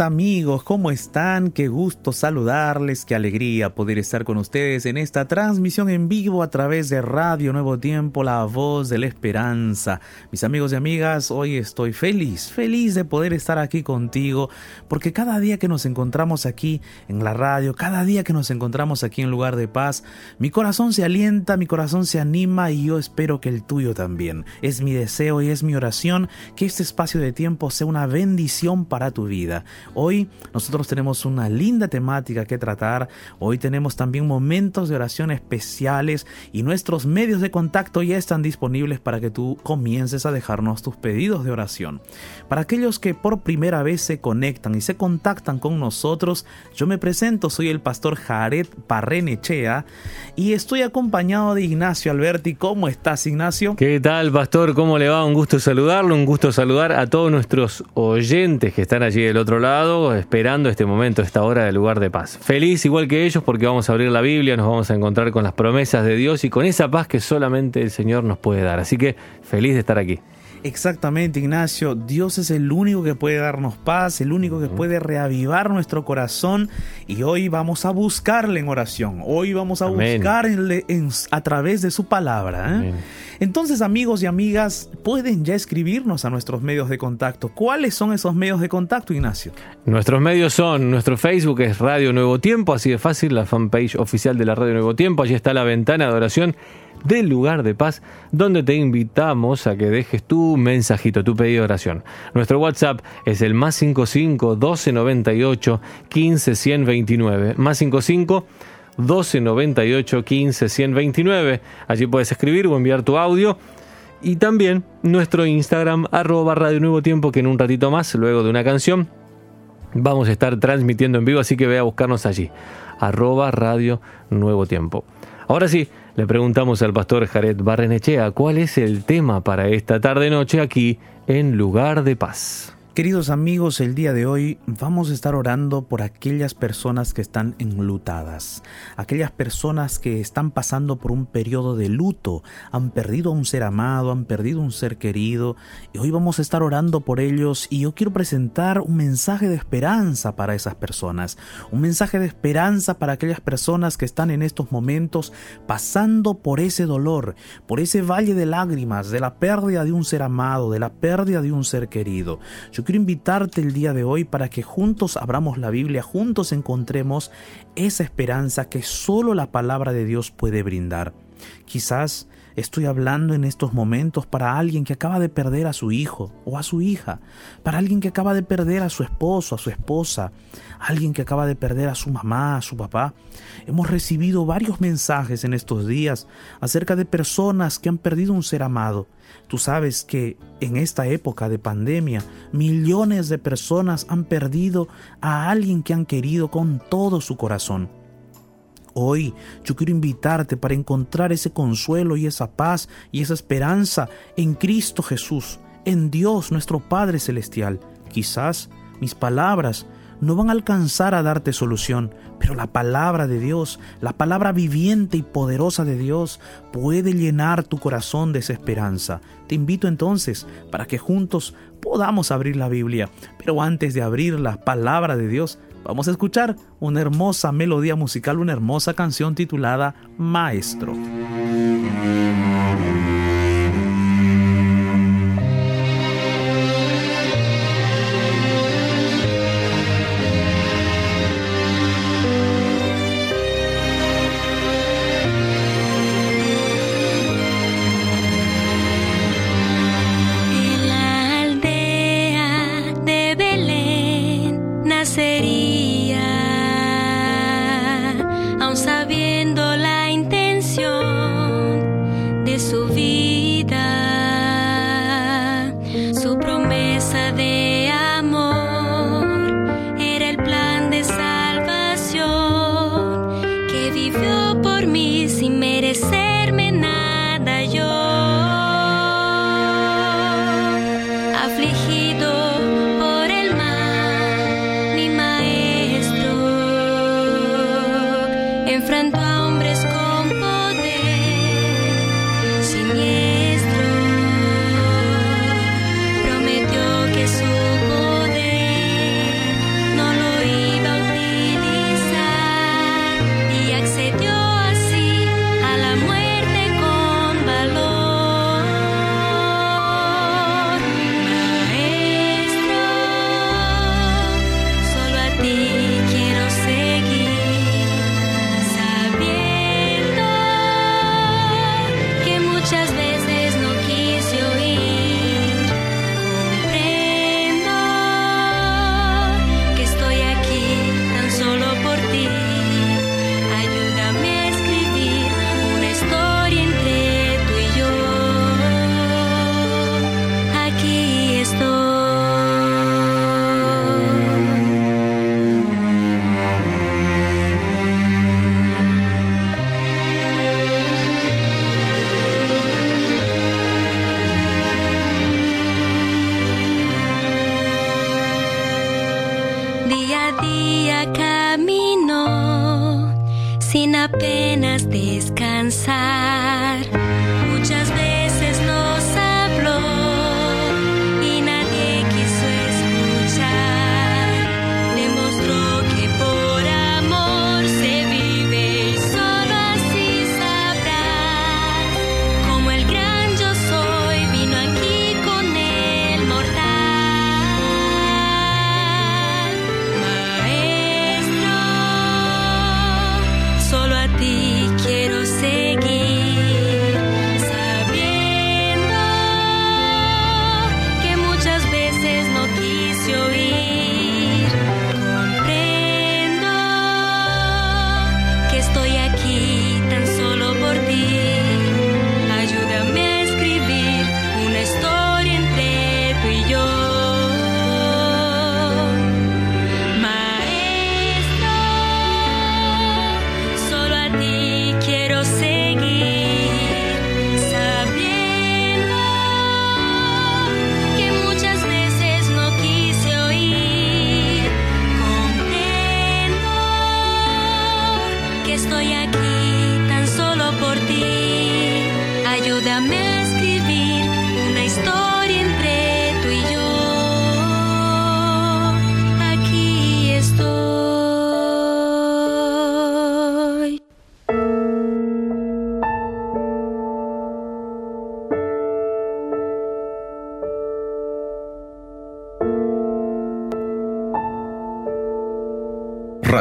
Amigos, ¿cómo están? Qué gusto saludarles, qué alegría poder estar con ustedes en esta transmisión en vivo a través de Radio Nuevo Tiempo, la voz de la esperanza. Mis amigos y amigas, hoy estoy feliz, feliz de poder estar aquí contigo, porque cada día que nos encontramos aquí en la radio, cada día que nos encontramos aquí en lugar de paz, mi corazón se alienta, mi corazón se anima y yo espero que el tuyo también. Es mi deseo y es mi oración que este espacio de tiempo sea una bendición para tu vida. Hoy nosotros tenemos una linda temática que tratar, hoy tenemos también momentos de oración especiales y nuestros medios de contacto ya están disponibles para que tú comiences a dejarnos tus pedidos de oración. Para aquellos que por primera vez se conectan y se contactan con nosotros, yo me presento, soy el pastor Jared Parrenechea y estoy acompañado de Ignacio Alberti. ¿Cómo estás, Ignacio? ¿Qué tal, pastor? ¿Cómo le va? Un gusto saludarlo, un gusto saludar a todos nuestros oyentes que están allí del otro lado, esperando este momento, esta hora de lugar de paz. Feliz igual que ellos porque vamos a abrir la Biblia, nos vamos a encontrar con las promesas de Dios y con esa paz que solamente el Señor nos puede dar. Así que feliz de estar aquí. Exactamente, Ignacio. Dios es el único que puede darnos paz, el único que puede reavivar nuestro corazón. Y hoy vamos a buscarle en oración. Hoy vamos a buscarle a través de su palabra. ¿eh? Entonces, amigos y amigas, pueden ya escribirnos a nuestros medios de contacto. ¿Cuáles son esos medios de contacto, Ignacio? Nuestros medios son, nuestro Facebook es Radio Nuevo Tiempo, así de fácil, la fanpage oficial de la Radio Nuevo Tiempo. Allí está la ventana de oración del lugar de paz, donde te invitamos a que dejes tu mensajito, tu pedido de oración. Nuestro WhatsApp es el más 55 1298 15 129. Más 55 1298 15 129. Allí puedes escribir o enviar tu audio. Y también nuestro Instagram, arroba Radio Nuevo Tiempo, que en un ratito más, luego de una canción, vamos a estar transmitiendo en vivo, así que ve a buscarnos allí, arroba Radio Nuevo Tiempo. Ahora sí, le preguntamos al pastor Jared Barrenechea cuál es el tema para esta tarde-noche aquí en Lugar de Paz. Queridos amigos, el día de hoy vamos a estar orando por aquellas personas que están enlutadas, aquellas personas que están pasando por un periodo de luto, han perdido a un ser amado, han perdido un ser querido, y hoy vamos a estar orando por ellos y yo quiero presentar un mensaje de esperanza para esas personas, un mensaje de esperanza para aquellas personas que están en estos momentos pasando por ese dolor, por ese valle de lágrimas, de la pérdida de un ser amado, de la pérdida de un ser querido quiero invitarte el día de hoy para que juntos abramos la Biblia, juntos encontremos esa esperanza que solo la palabra de Dios puede brindar. Quizás estoy hablando en estos momentos para alguien que acaba de perder a su hijo o a su hija, para alguien que acaba de perder a su esposo, a su esposa, alguien que acaba de perder a su mamá, a su papá. Hemos recibido varios mensajes en estos días acerca de personas que han perdido un ser amado Tú sabes que en esta época de pandemia millones de personas han perdido a alguien que han querido con todo su corazón. Hoy yo quiero invitarte para encontrar ese consuelo y esa paz y esa esperanza en Cristo Jesús, en Dios nuestro Padre Celestial. Quizás mis palabras no van a alcanzar a darte solución, pero la palabra de Dios, la palabra viviente y poderosa de Dios puede llenar tu corazón de esa esperanza. Te invito entonces para que juntos podamos abrir la Biblia, pero antes de abrir la palabra de Dios, vamos a escuchar una hermosa melodía musical, una hermosa canción titulada Maestro.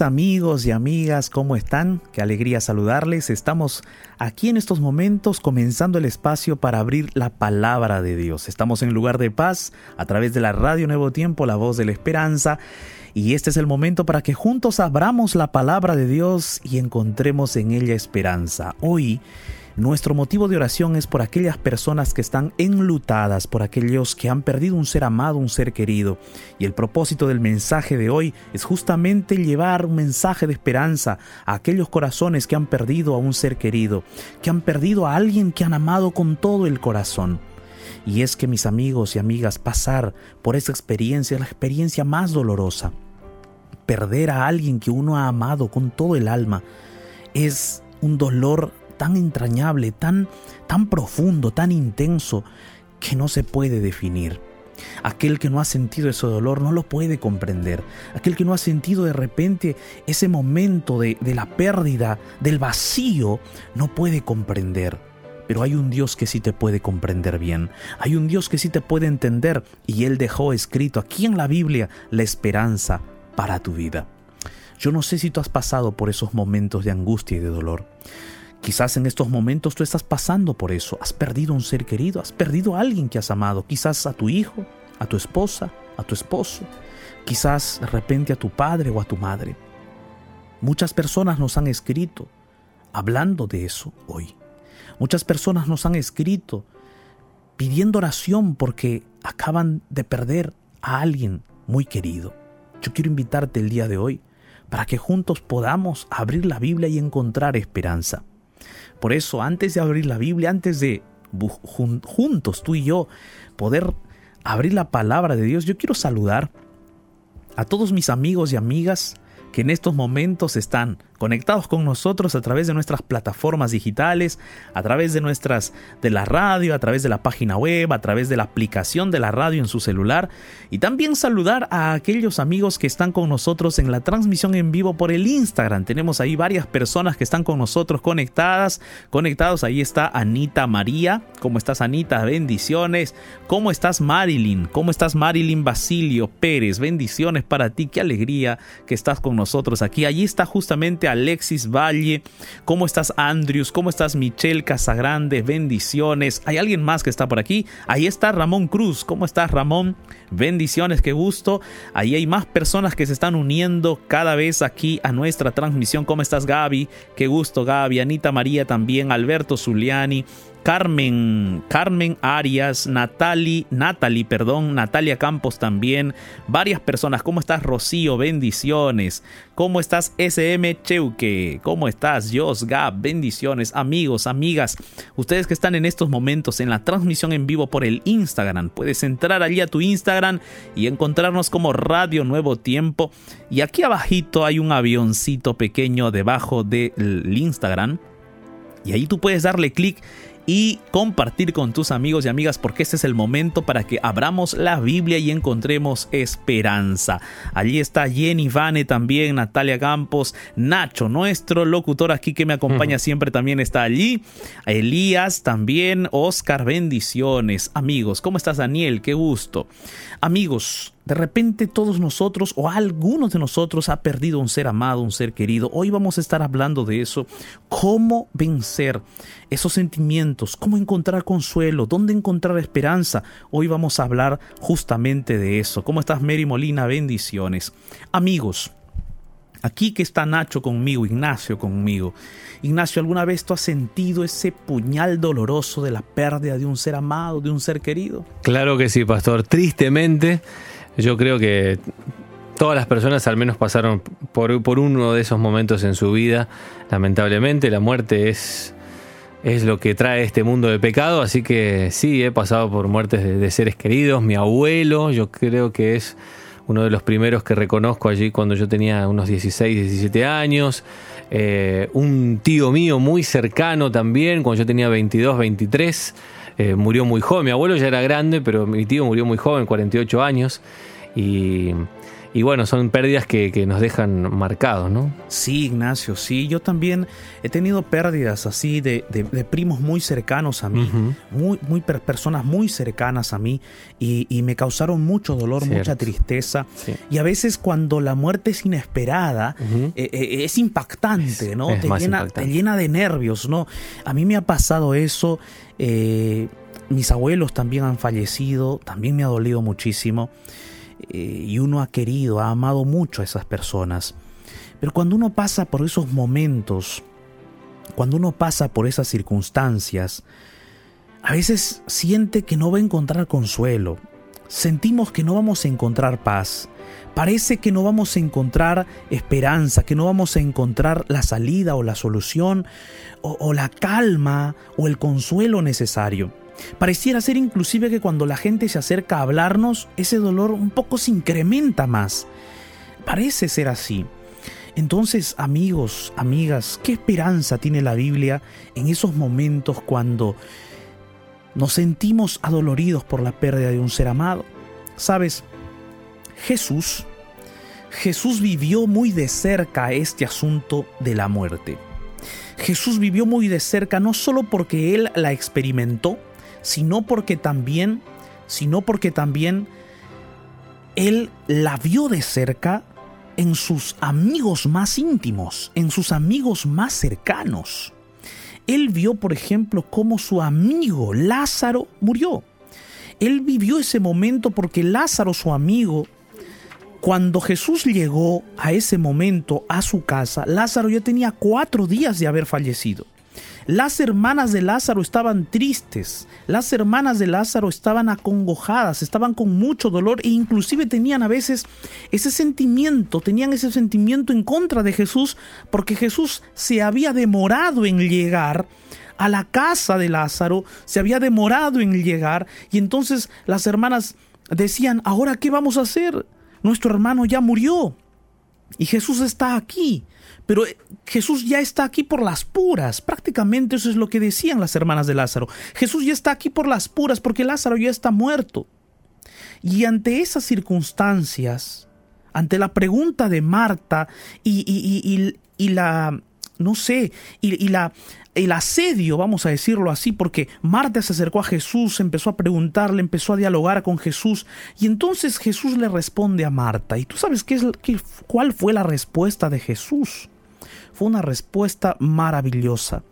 Amigos y amigas, ¿cómo están? Qué alegría saludarles. Estamos aquí en estos momentos comenzando el espacio para abrir la palabra de Dios. Estamos en lugar de paz a través de la radio Nuevo Tiempo, la voz de la esperanza. Y este es el momento para que juntos abramos la palabra de Dios y encontremos en ella esperanza. Hoy nuestro motivo de oración es por aquellas personas que están enlutadas, por aquellos que han perdido un ser amado, un ser querido. Y el propósito del mensaje de hoy es justamente llevar un mensaje de esperanza a aquellos corazones que han perdido a un ser querido, que han perdido a alguien que han amado con todo el corazón. Y es que mis amigos y amigas, pasar por esa experiencia es la experiencia más dolorosa. Perder a alguien que uno ha amado con todo el alma es un dolor tan entrañable, tan, tan profundo, tan intenso, que no se puede definir. Aquel que no ha sentido ese dolor no lo puede comprender. Aquel que no ha sentido de repente ese momento de, de la pérdida, del vacío, no puede comprender. Pero hay un Dios que sí te puede comprender bien. Hay un Dios que sí te puede entender y Él dejó escrito aquí en la Biblia la esperanza para tu vida. Yo no sé si tú has pasado por esos momentos de angustia y de dolor. Quizás en estos momentos tú estás pasando por eso. Has perdido un ser querido, has perdido a alguien que has amado. Quizás a tu hijo, a tu esposa, a tu esposo. Quizás de repente a tu padre o a tu madre. Muchas personas nos han escrito hablando de eso hoy. Muchas personas nos han escrito pidiendo oración porque acaban de perder a alguien muy querido. Yo quiero invitarte el día de hoy para que juntos podamos abrir la Biblia y encontrar esperanza. Por eso, antes de abrir la Biblia, antes de juntos tú y yo poder abrir la palabra de Dios, yo quiero saludar a todos mis amigos y amigas que en estos momentos están conectados con nosotros a través de nuestras plataformas digitales, a través de nuestras de la radio, a través de la página web, a través de la aplicación de la radio en su celular y también saludar a aquellos amigos que están con nosotros en la transmisión en vivo por el Instagram. Tenemos ahí varias personas que están con nosotros conectadas, conectados. Ahí está Anita María. ¿Cómo estás Anita? Bendiciones. ¿Cómo estás Marilyn? ¿Cómo estás Marilyn Basilio Pérez? Bendiciones para ti. Qué alegría que estás con nosotros aquí. Allí está justamente Alexis Valle, ¿cómo estás Andrews? ¿Cómo estás Michelle Casagrande? Bendiciones. ¿Hay alguien más que está por aquí? Ahí está Ramón Cruz, ¿cómo estás Ramón? Bendiciones, qué gusto. Ahí hay más personas que se están uniendo cada vez aquí a nuestra transmisión. ¿Cómo estás Gaby? Qué gusto Gaby. Anita María también, Alberto Zuliani. Carmen, Carmen Arias, Natali, Natalie, perdón, Natalia Campos también, varias personas. ¿Cómo estás, Rocío? Bendiciones. ¿Cómo estás, SM Cheuque? ¿Cómo estás, Jos Gab? Bendiciones, amigos, amigas. Ustedes que están en estos momentos en la transmisión en vivo por el Instagram, puedes entrar allí a tu Instagram y encontrarnos como Radio Nuevo Tiempo. Y aquí abajito hay un avioncito pequeño debajo del Instagram. Y ahí tú puedes darle clic y compartir con tus amigos y amigas porque este es el momento para que abramos la Biblia y encontremos esperanza. Allí está Jenny Vane también, Natalia Campos, Nacho, nuestro locutor aquí que me acompaña siempre también está allí. Elías también, Oscar, bendiciones. Amigos, ¿cómo estás Daniel? Qué gusto. Amigos, de repente todos nosotros o algunos de nosotros ha perdido un ser amado, un ser querido. Hoy vamos a estar hablando de eso. ¿Cómo vencer esos sentimientos? ¿Cómo encontrar consuelo? ¿Dónde encontrar esperanza? Hoy vamos a hablar justamente de eso. ¿Cómo estás Mary Molina? Bendiciones. Amigos, Aquí que está Nacho conmigo, Ignacio conmigo. Ignacio, ¿alguna vez tú has sentido ese puñal doloroso de la pérdida de un ser amado, de un ser querido? Claro que sí, pastor. Tristemente, yo creo que todas las personas al menos pasaron por, por uno de esos momentos en su vida. Lamentablemente, la muerte es, es lo que trae este mundo de pecado. Así que sí, he pasado por muertes de, seres queridos. Mi abuelo, yo creo que es uno de los primeros que reconozco allí cuando yo tenía unos 16, 17 años. Eh, un tío mío muy cercano también, cuando yo tenía 22, 23, eh, murió muy joven. Mi abuelo ya era grande, pero mi tío murió muy joven, 48 años. Y y bueno, son pérdidas que, nos dejan marcados, ¿no? Sí, Ignacio, sí. Yo también he tenido pérdidas así de, primos muy cercanos a mí, muy, muy personas muy cercanas a mí y, me causaron mucho dolor, mucha tristeza. Y a veces cuando la muerte es inesperada, eh, eh, es impactante, ¿no? te, llena, te, llena, de nervios, ¿no? A mí me ha pasado eso. Eh, mis abuelos también han fallecido, también me ha dolido muchísimo. Eh, y uno ha querido, ha amado mucho a esas personas. Pero cuando uno pasa por esos momentos, cuando uno pasa por esas circunstancias, a veces siente que no va a encontrar consuelo, sentimos que no vamos a encontrar paz, parece que no vamos a encontrar esperanza, que no vamos a encontrar la salida o la solución o, o la calma o el consuelo necesario. Pareciera ser inclusive que cuando la gente se acerca a hablarnos, ese dolor un poco se incrementa más. Parece ser así. Entonces, amigos, amigas, ¿qué esperanza tiene la Biblia en esos momentos cuando nos sentimos adoloridos por la pérdida de un ser amado? Sabes, Jesús, Jesús vivió muy de cerca este asunto de la muerte. Jesús vivió muy de cerca no solo porque él la experimentó, sino porque también, sino porque también él la vio de cerca en sus amigos más íntimos, en sus amigos más cercanos. Él vio, por ejemplo, cómo su amigo Lázaro murió. Él vivió ese momento porque Lázaro, su amigo, cuando Jesús llegó a ese momento a su casa, Lázaro ya tenía cuatro días de haber fallecido. Las hermanas de Lázaro estaban tristes, las hermanas de Lázaro estaban acongojadas, estaban con mucho dolor e inclusive tenían a veces ese sentimiento, tenían ese sentimiento en contra de Jesús porque Jesús se había demorado en llegar a la casa de Lázaro, se había demorado en llegar y entonces las hermanas decían, ahora ¿qué vamos a hacer? Nuestro hermano ya murió y Jesús está aquí. Pero eh, Jesús ya está aquí por las puras. Prácticamente eso es lo que decían las hermanas de Lázaro. Jesús ya está aquí por las puras porque Lázaro ya está muerto. Y ante esas circunstancias, ante la pregunta de Marta y, y, la, no sé, y, la, el asedio, vamos a decirlo así, porque Marta se acercó a Jesús, empezó a preguntarle, empezó a dialogar con Jesús, y entonces Jesús le responde a Marta. ¿Y tú sabes qué es, qué, cuál fue la respuesta de Jesús? Fue una respuesta maravillosa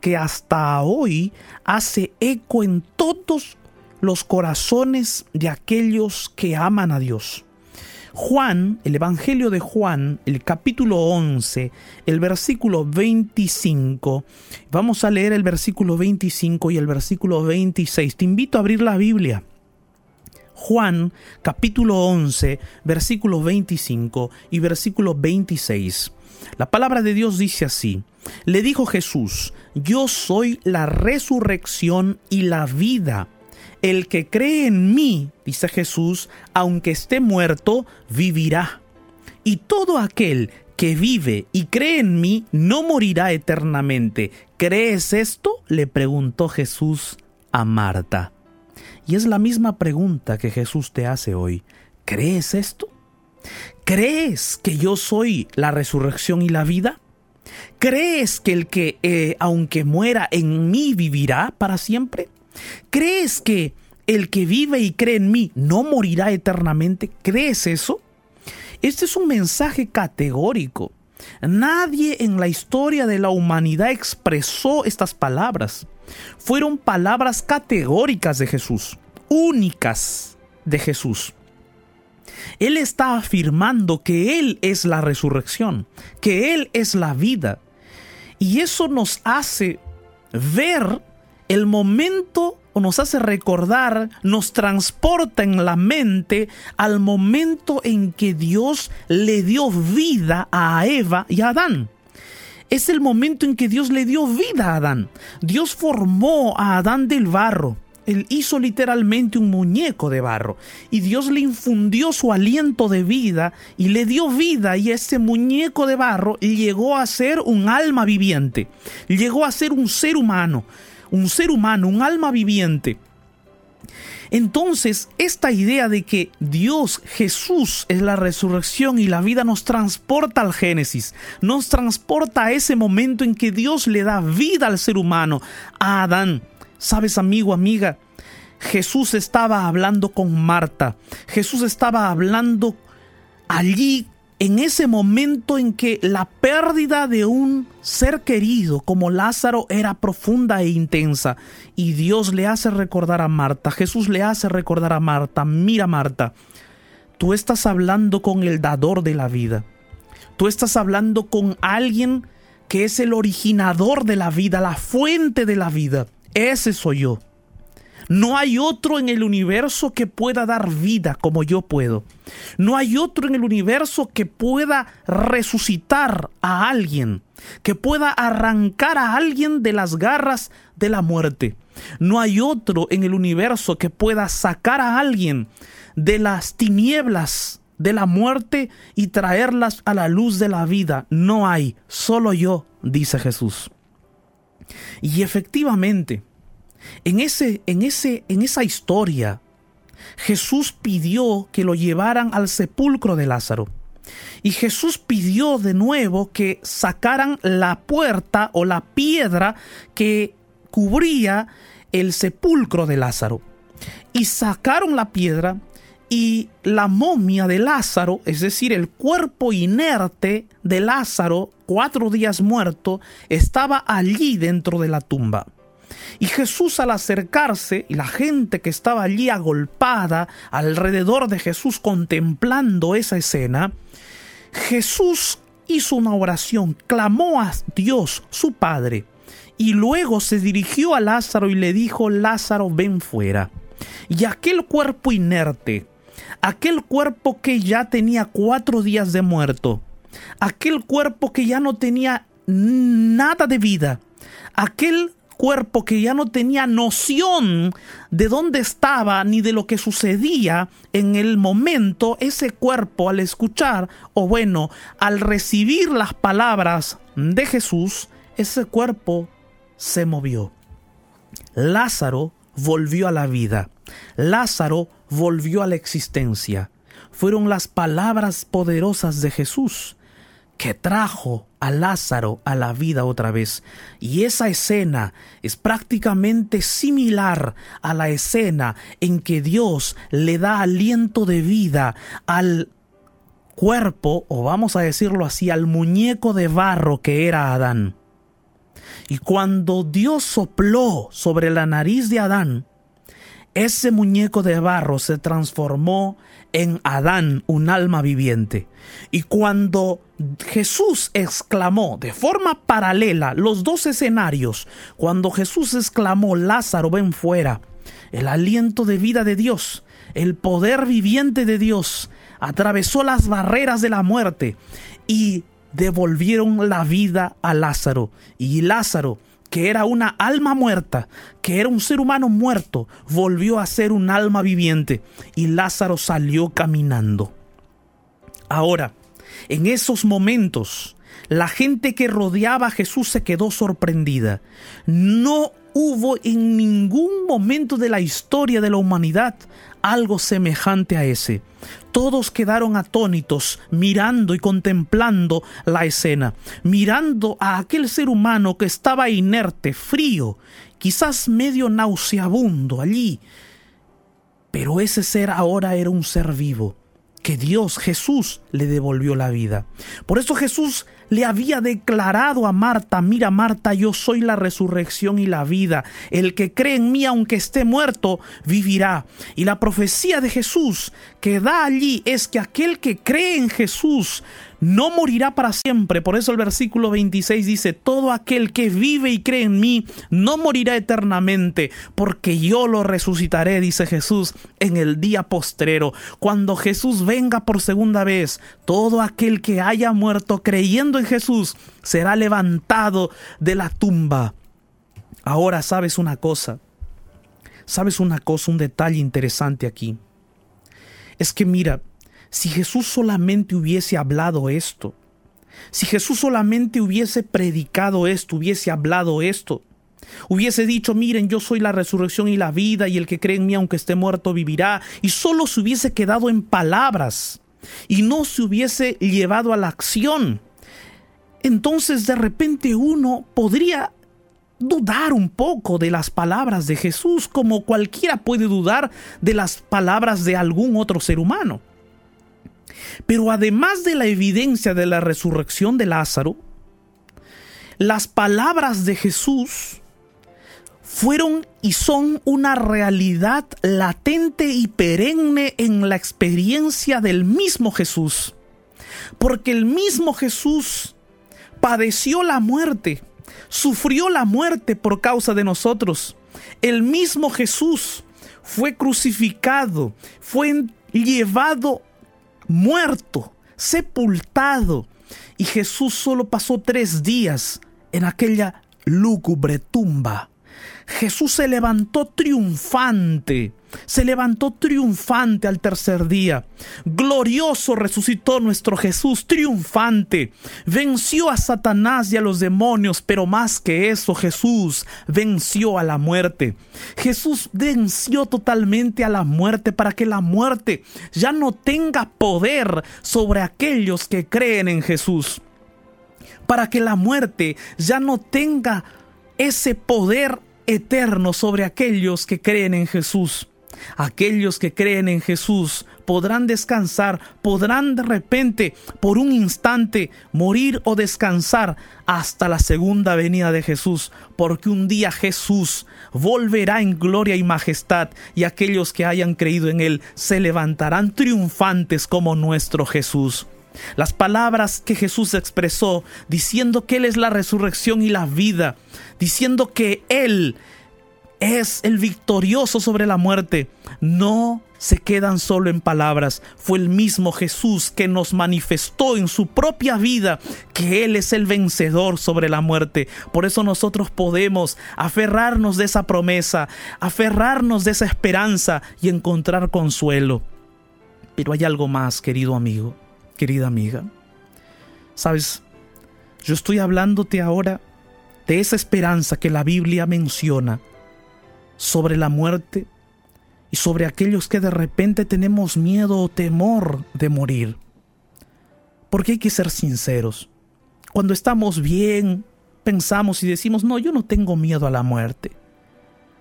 que hasta hoy hace eco en todos los corazones de aquellos que aman a Dios. Juan, el Evangelio de Juan, el capítulo 11, el versículo 25. Vamos a leer el versículo 25 y el versículo 26. Te invito a abrir la Biblia. Juan capítulo 11, versículo 25 y versículo 26. La palabra de Dios dice así, le dijo Jesús, yo soy la resurrección y la vida. El que cree en mí, dice Jesús, aunque esté muerto, vivirá. Y todo aquel que vive y cree en mí no morirá eternamente. ¿Crees esto? le preguntó Jesús a Marta. Y es la misma pregunta que Jesús te hace hoy. ¿Crees esto? ¿Crees que yo soy la resurrección y la vida? ¿Crees que el que, eh, aunque muera en mí, vivirá para siempre? ¿Crees que el que vive y cree en mí no morirá eternamente? ¿Crees eso? Este es un mensaje categórico. Nadie en la historia de la humanidad expresó estas palabras. Fueron palabras categóricas de Jesús, únicas de Jesús. Él está afirmando que Él es la resurrección, que Él es la vida. Y eso nos hace ver el momento o nos hace recordar, nos transporta en la mente al momento en que Dios le dio vida a Eva y a Adán. Es el momento en que Dios le dio vida a Adán. Dios formó a Adán del barro. Él hizo literalmente un muñeco de barro y Dios le infundió su aliento de vida y le dio vida y ese muñeco de barro llegó a ser un alma viviente, llegó a ser un ser humano un ser humano, un alma viviente. Entonces, esta idea de que Dios, Jesús, es la resurrección y la vida nos transporta al Génesis, nos transporta a ese momento en que Dios le da vida al ser humano, a Adán. ¿Sabes, amigo, amiga? Jesús estaba hablando con Marta, Jesús estaba hablando allí en ese momento en que la pérdida de un ser querido como Lázaro era profunda e intensa. Y Dios le hace recordar a Marta, Jesús le hace recordar a Marta, mira Marta, tú estás hablando con el dador de la vida, tú estás hablando con alguien que es el originador de la vida, la fuente de la vida, ese soy yo. No hay otro en el universo que pueda dar vida como yo puedo. No hay otro en el universo que pueda resucitar a alguien, que pueda arrancar a alguien de las garras de la muerte. No hay otro en el universo que pueda sacar a alguien de las tinieblas de la muerte y traerlas a la luz de la vida. No hay, solo yo, dice Jesús. Y efectivamente, en, ese, en, ese, en esa historia, Jesús pidió que lo llevaran al sepulcro de Lázaro. Y Jesús pidió de nuevo que sacaran la puerta o la piedra que cubría el sepulcro de Lázaro. Y sacaron la piedra y la momia de Lázaro, es decir, el cuerpo inerte de Lázaro, cuatro días muerto, estaba allí dentro de la tumba. Y Jesús al acercarse, y la gente que estaba allí agolpada alrededor de Jesús contemplando esa escena, Jesús hizo una oración, clamó a Dios, su Padre, y luego se dirigió a Lázaro y le dijo, Lázaro, ven fuera. Y aquel cuerpo inerte, aquel cuerpo que ya tenía cuatro días de muerto, aquel cuerpo que ya no tenía nada de vida, aquel cuerpo que ya no tenía noción de dónde estaba ni de lo que sucedía en el momento, ese cuerpo al escuchar o bueno, al recibir las palabras de Jesús, ese cuerpo se movió. Lázaro volvió a la vida. Lázaro volvió a la existencia. Fueron las palabras poderosas de Jesús que trajo a Lázaro a la vida otra vez. Y esa escena es prácticamente similar a la escena en que Dios le da aliento de vida al cuerpo, o vamos a decirlo así, al muñeco de barro que era Adán. Y cuando Dios sopló sobre la nariz de Adán, ese muñeco de barro se transformó en Adán, un alma viviente. Y cuando Jesús exclamó de forma paralela los dos escenarios, cuando Jesús exclamó, Lázaro, ven fuera, el aliento de vida de Dios, el poder viviente de Dios, atravesó las barreras de la muerte y devolvieron la vida a Lázaro. Y Lázaro, que era una alma muerta, que era un ser humano muerto, volvió a ser un alma viviente. Y Lázaro salió caminando. Ahora, en esos momentos, la gente que rodeaba a Jesús se quedó sorprendida. No hubo en ningún momento de la historia de la humanidad algo semejante a ese. Todos quedaron atónitos, mirando y contemplando la escena, mirando a aquel ser humano que estaba inerte, frío, quizás medio nauseabundo allí. Pero ese ser ahora era un ser vivo, que Dios, Jesús, le devolvió la vida. Por eso Jesús le había declarado a Marta, mira Marta, yo soy la resurrección y la vida. El que cree en mí, aunque esté muerto, vivirá. Y la profecía de Jesús que da allí es que aquel que cree en Jesús no morirá para siempre. Por eso el versículo 26 dice, todo aquel que vive y cree en mí no morirá eternamente, porque yo lo resucitaré, dice Jesús, en el día postrero. Cuando Jesús venga por segunda vez, todo aquel que haya muerto creyendo en Jesús será levantado de la tumba. Ahora sabes una cosa, sabes una cosa, un detalle interesante aquí. Es que mira, si Jesús solamente hubiese hablado esto, si Jesús solamente hubiese predicado esto, hubiese hablado esto, hubiese dicho, miren, yo soy la resurrección y la vida, y el que cree en mí, aunque esté muerto, vivirá, y solo se hubiese quedado en palabras, y no se hubiese llevado a la acción, entonces de repente uno podría dudar un poco de las palabras de Jesús, como cualquiera puede dudar de las palabras de algún otro ser humano. Pero además de la evidencia de la resurrección de Lázaro, las palabras de Jesús fueron y son una realidad latente y perenne en la experiencia del mismo Jesús. Porque el mismo Jesús padeció la muerte, sufrió la muerte por causa de nosotros. El mismo Jesús fue crucificado, fue llevado muerto, sepultado. Y Jesús solo pasó tres días en aquella lúgubre tumba. Jesús se levantó triunfante, se levantó triunfante al tercer día. Glorioso resucitó nuestro Jesús triunfante. Venció a Satanás y a los demonios, pero más que eso, Jesús venció a la muerte. Jesús venció totalmente a la muerte para que la muerte ya no tenga poder sobre aquellos que creen en Jesús. Para que la muerte ya no tenga ese poder eterno sobre aquellos que creen en Jesús. Aquellos que creen en Jesús podrán descansar, podrán de repente, por un instante, morir o descansar hasta la segunda venida de Jesús, porque un día Jesús volverá en gloria y majestad y aquellos que hayan creído en Él se levantarán triunfantes como nuestro Jesús. Las palabras que Jesús expresó diciendo que Él es la resurrección y la vida, diciendo que Él es el victorioso sobre la muerte, no se quedan solo en palabras. Fue el mismo Jesús que nos manifestó en su propia vida que Él es el vencedor sobre la muerte. Por eso nosotros podemos aferrarnos de esa promesa, aferrarnos de esa esperanza y encontrar consuelo. Pero hay algo más, querido amigo querida amiga. Sabes, yo estoy hablándote ahora de esa esperanza que la Biblia menciona sobre la muerte y sobre aquellos que de repente tenemos miedo o temor de morir. Porque hay que ser sinceros. Cuando estamos bien, pensamos y decimos, no, yo no tengo miedo a la muerte.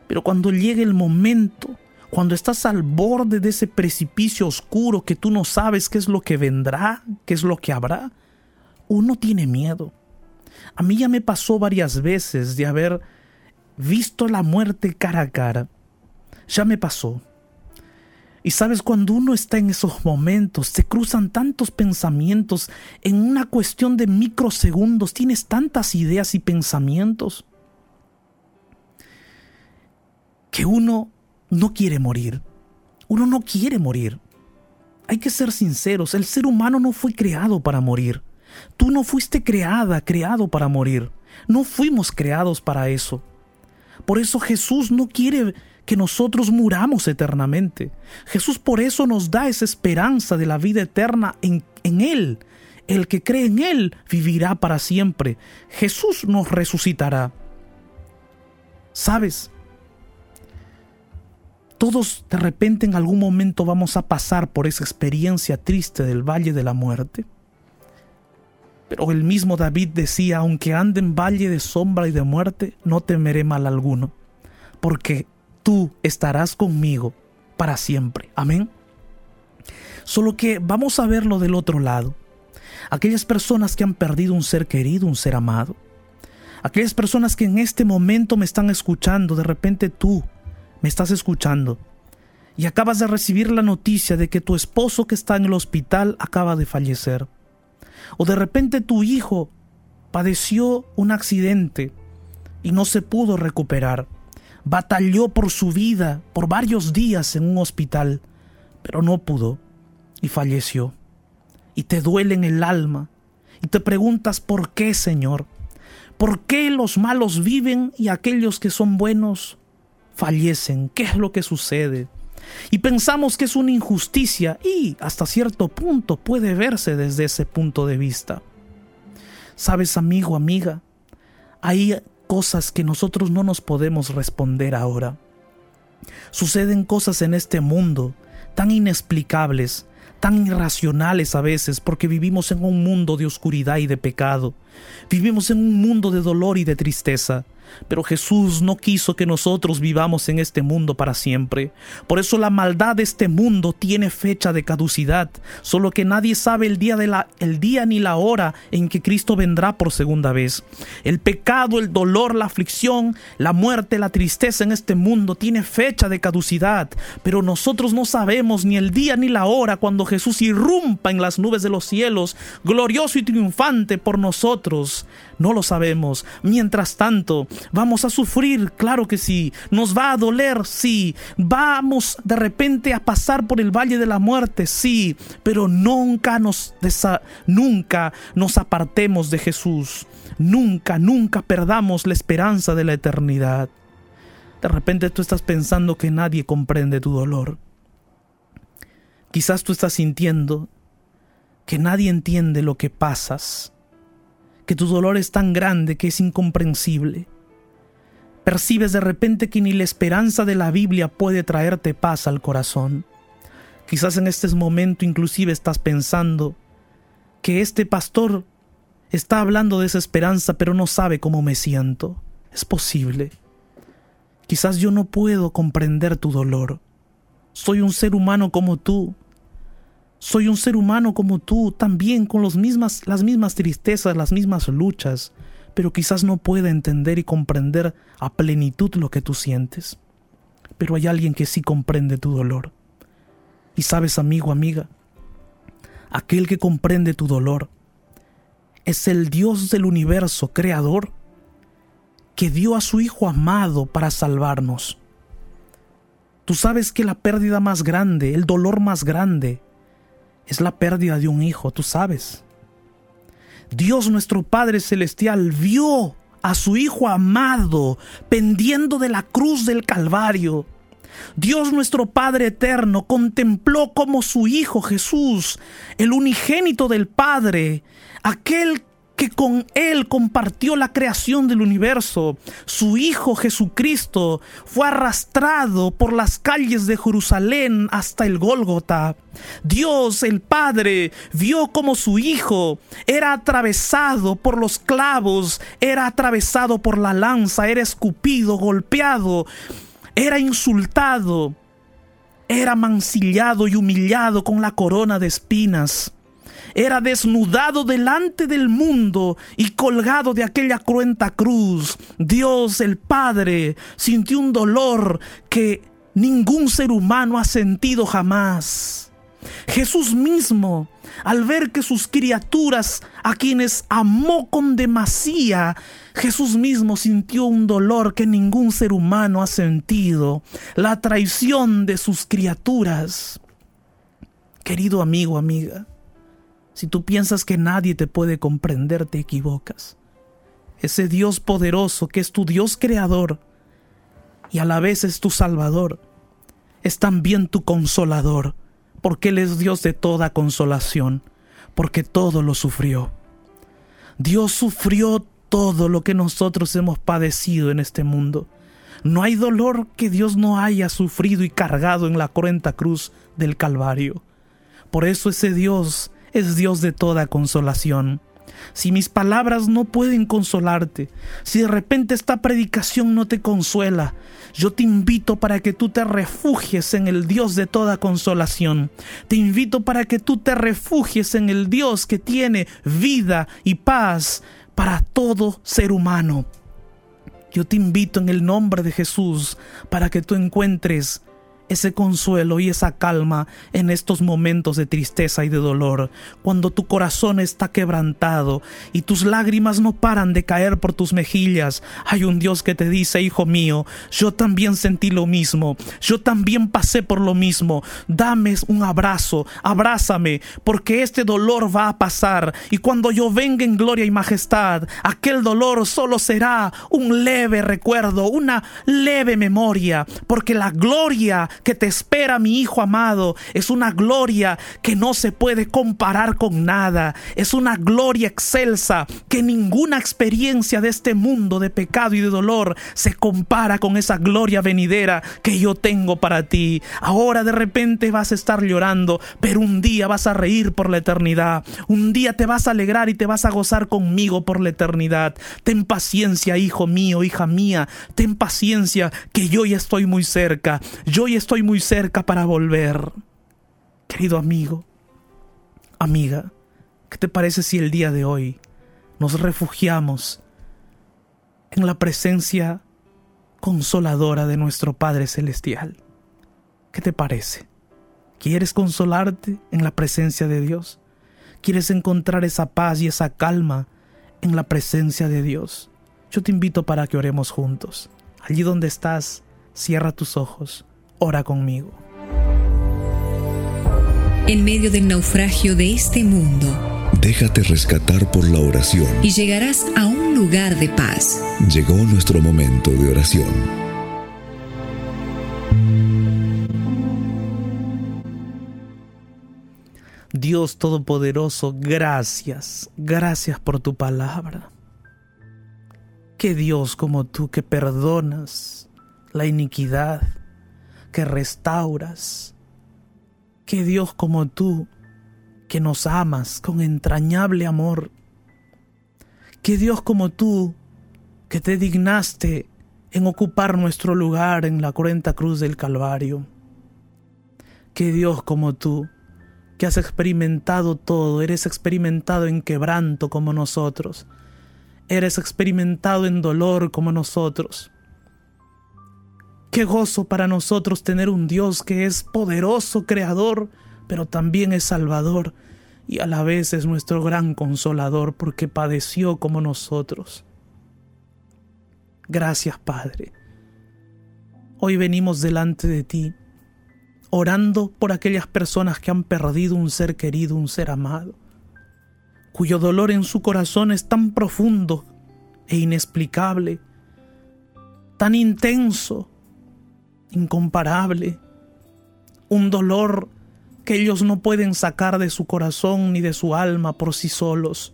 Pero cuando llegue el momento, cuando estás al borde de ese precipicio oscuro que tú no sabes qué es lo que vendrá, qué es lo que habrá, uno tiene miedo. A mí ya me pasó varias veces de haber visto la muerte cara a cara. Ya me pasó. Y sabes, cuando uno está en esos momentos, se cruzan tantos pensamientos en una cuestión de microsegundos, tienes tantas ideas y pensamientos que uno no quiere morir. Uno no quiere morir. Hay que ser sinceros, el ser humano no fue creado para morir. Tú no fuiste creada, creado para morir. No fuimos creados para eso. Por eso Jesús no quiere que nosotros muramos eternamente. Jesús por eso nos da esa esperanza de la vida eterna en, en Él. El que cree en Él vivirá para siempre. Jesús nos resucitará. ¿Sabes? Todos de repente en algún momento vamos a pasar por esa experiencia triste del valle de la muerte. Pero el mismo David decía, aunque ande en valle de sombra y de muerte, no temeré mal alguno, porque tú estarás conmigo para siempre. Amén. Solo que vamos a verlo del otro lado. Aquellas personas que han perdido un ser querido, un ser amado. Aquellas personas que en este momento me están escuchando, de repente tú me estás escuchando y acabas de recibir la noticia de que tu esposo que está en el hospital acaba de fallecer. O de repente tu hijo padeció un accidente y no se pudo recuperar batalló por su vida por varios días en un hospital, pero no pudo y falleció. Y te duele en el alma y te preguntas por qué, Señor. ¿Por qué los malos viven y aquellos que son buenos fallecen? ¿Qué es lo que sucede? Y pensamos que es una injusticia y hasta cierto punto puede verse desde ese punto de vista. Sabes, amigo, amiga, hay cosas que nosotros no nos podemos responder ahora. Suceden cosas en este mundo tan inexplicables, tan irracionales a veces, porque vivimos en un mundo de oscuridad y de pecado. Vivimos en un mundo de dolor y de tristeza. Pero Jesús no quiso que nosotros vivamos en este mundo para siempre. Por eso la maldad de este mundo tiene fecha de caducidad, solo que nadie sabe el día, el día ni la hora en que Cristo vendrá por segunda vez. El pecado, el dolor, la aflicción, la muerte, la tristeza en este mundo tiene fecha de caducidad, pero nosotros no sabemos ni el día ni la hora cuando Jesús irrumpa en las nubes de los cielos, glorioso y triunfante por nosotros. No lo sabemos. Mientras tanto, vamos a sufrir, claro que sí. Nos va a doler, sí. Vamos de repente a pasar por el valle de la muerte, sí. Pero nunca nos, nunca nos apartemos de Jesús. Nunca, nunca perdamos la esperanza de la eternidad. De repente tú estás pensando que nadie comprende tu dolor. Quizás tú estás sintiendo que nadie entiende lo que pasas que tu dolor es tan grande que es incomprensible. Percibes de repente que ni la esperanza de la Biblia puede traerte paz al corazón. Quizás en este momento inclusive estás pensando que este pastor está hablando de esa esperanza pero no sabe cómo me siento. Es posible. Quizás yo no puedo comprender tu dolor. Soy un ser humano como tú soy un ser humano como tú, también con las mismas tristezas, las mismas luchas, pero quizás no pueda entender y comprender a plenitud lo que tú sientes. Pero hay alguien que sí comprende tu dolor. Y sabes, amigo, amiga, aquel que comprende tu dolor es el Dios del universo, creador, que dio a su Hijo amado para salvarnos. Tú sabes que la pérdida más grande, el dolor más grande, es la pérdida de un hijo, tú sabes. Dios nuestro Padre Celestial vio a su Hijo amado pendiendo de la cruz del Calvario. Dios nuestro Padre Eterno contempló como su Hijo Jesús, el unigénito del Padre, aquel que con Él compartió la creación del universo. Su Hijo Jesucristo fue arrastrado por las calles de Jerusalén hasta el Gólgota. Dios el Padre vio como su Hijo era atravesado por los clavos, era atravesado por la lanza, era escupido, golpeado, era insultado era mancillado y humillado con la corona de espinas. Era desnudado delante del mundo y colgado de aquella cruenta cruz. Dios el Padre sintió un dolor que ningún ser humano ha sentido jamás. Jesús mismo, al ver que sus criaturas, a quienes amó con demasía, Jesús mismo sintió un dolor que ningún ser humano ha sentido, la traición de sus criaturas. Querido amigo, amiga, si tú piensas que nadie te puede comprender, te equivocas. Ese Dios poderoso que es tu Dios creador y a la vez es tu Salvador, es también tu consolador porque Él es Dios de toda consolación, porque todo lo sufrió. Dios sufrió todo lo que nosotros hemos padecido en este mundo. No hay dolor que Dios no haya sufrido y cargado en la cruenta cruz del Calvario. Por eso ese Dios es Dios de toda consolación si mis palabras no pueden consolarte, si de repente esta predicación no te consuela, yo te invito para que tú te refugies en el Dios de toda consolación. Te invito para que tú te refugies en el Dios que tiene vida y paz para todo ser humano. Yo te invito en el nombre de Jesús para que tú encuentres ese consuelo y esa calma en estos momentos de tristeza y de dolor, cuando tu corazón está quebrantado y tus lágrimas no paran de caer por tus mejillas. Hay un Dios que te dice, hijo mío, yo también sentí lo mismo, yo también pasé por lo mismo, dame un abrazo, abrázame, porque este dolor va a pasar y cuando yo venga en gloria y majestad, aquel dolor solo será un leve recuerdo, una leve memoria, porque la gloria que te espera, mi Hijo amado, es una gloria que no se puede comparar con nada. Es una gloria excelsa que ninguna experiencia de este mundo de pecado y de dolor se compara con esa gloria venidera que yo tengo para ti. Ahora de repente vas a estar llorando, pero un día vas a reír por la eternidad. Un día te vas a alegrar y te vas a gozar conmigo por la eternidad. Ten paciencia, hijo mío, hija mía. Ten paciencia que yo ya estoy muy cerca. Yo ya estoy estoy muy cerca para volver. Querido amigo, amiga, ¿qué te parece si el día de hoy nos refugiamos en la presencia consoladora de nuestro Padre Celestial? ¿Qué te parece? ¿Quieres consolarte en la presencia de Dios? ¿Quieres encontrar esa paz y esa calma en la presencia de Dios? Yo te invito para que oremos juntos. Allí donde estás, cierra tus ojos ora conmigo. En medio del naufragio de este mundo, déjate rescatar por la oración y llegarás a un lugar de paz. Llegó nuestro momento de oración. Dios Todopoderoso, gracias, gracias por tu palabra. Que Dios como tú que perdonas la iniquidad, que restauras. Que Dios como tú, que nos amas con entrañable amor. Que Dios como tú, que te dignaste en ocupar nuestro lugar en la cruenta cruz del Calvario. Que Dios como tú, que has experimentado todo, eres experimentado en quebranto como nosotros, eres experimentado en dolor como nosotros, Qué gozo para nosotros tener un Dios que es poderoso, creador, pero también es salvador y a la vez es nuestro gran consolador porque padeció como nosotros. Gracias Padre. Hoy venimos delante de ti, orando por aquellas personas que han perdido un ser querido, un ser amado, cuyo dolor en su corazón es tan profundo e inexplicable, tan intenso, incomparable, un dolor que ellos no pueden sacar de su corazón ni de su alma por sí solos,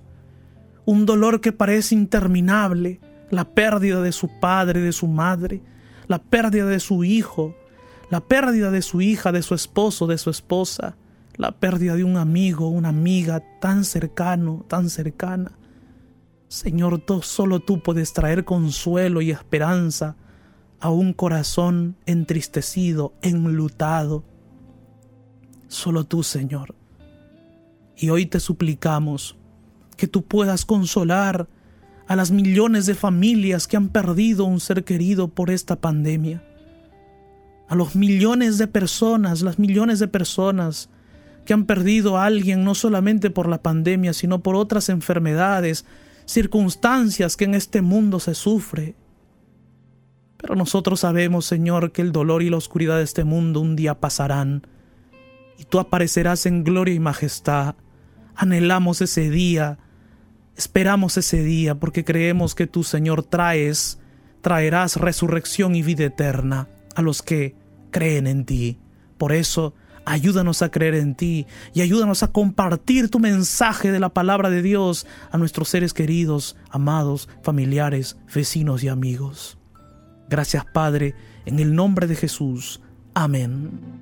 un dolor que parece interminable, la pérdida de su padre, de su madre, la pérdida de su hijo, la pérdida de su hija, de su esposo, de su esposa, la pérdida de un amigo, una amiga tan cercano, tan cercana. Señor, tú, solo tú puedes traer consuelo y esperanza a un corazón entristecido, enlutado. solo tú, Señor. Y hoy te suplicamos que tú puedas consolar a las millones de familias que han perdido un ser querido por esta pandemia, a los millones de personas, las millones de personas que han perdido a alguien no solamente por la pandemia, sino por otras enfermedades, circunstancias que en este mundo se sufre. Pero nosotros sabemos, Señor, que el dolor y la oscuridad de este mundo un día pasarán, y tú aparecerás en gloria y majestad. Anhelamos ese día, esperamos ese día, porque creemos que tú, Señor, traes, traerás resurrección y vida eterna a los que creen en ti. Por eso, ayúdanos a creer en ti y ayúdanos a compartir tu mensaje de la palabra de Dios a nuestros seres queridos, amados, familiares, vecinos y amigos. Gracias Padre, en el nombre de Jesús. Amén.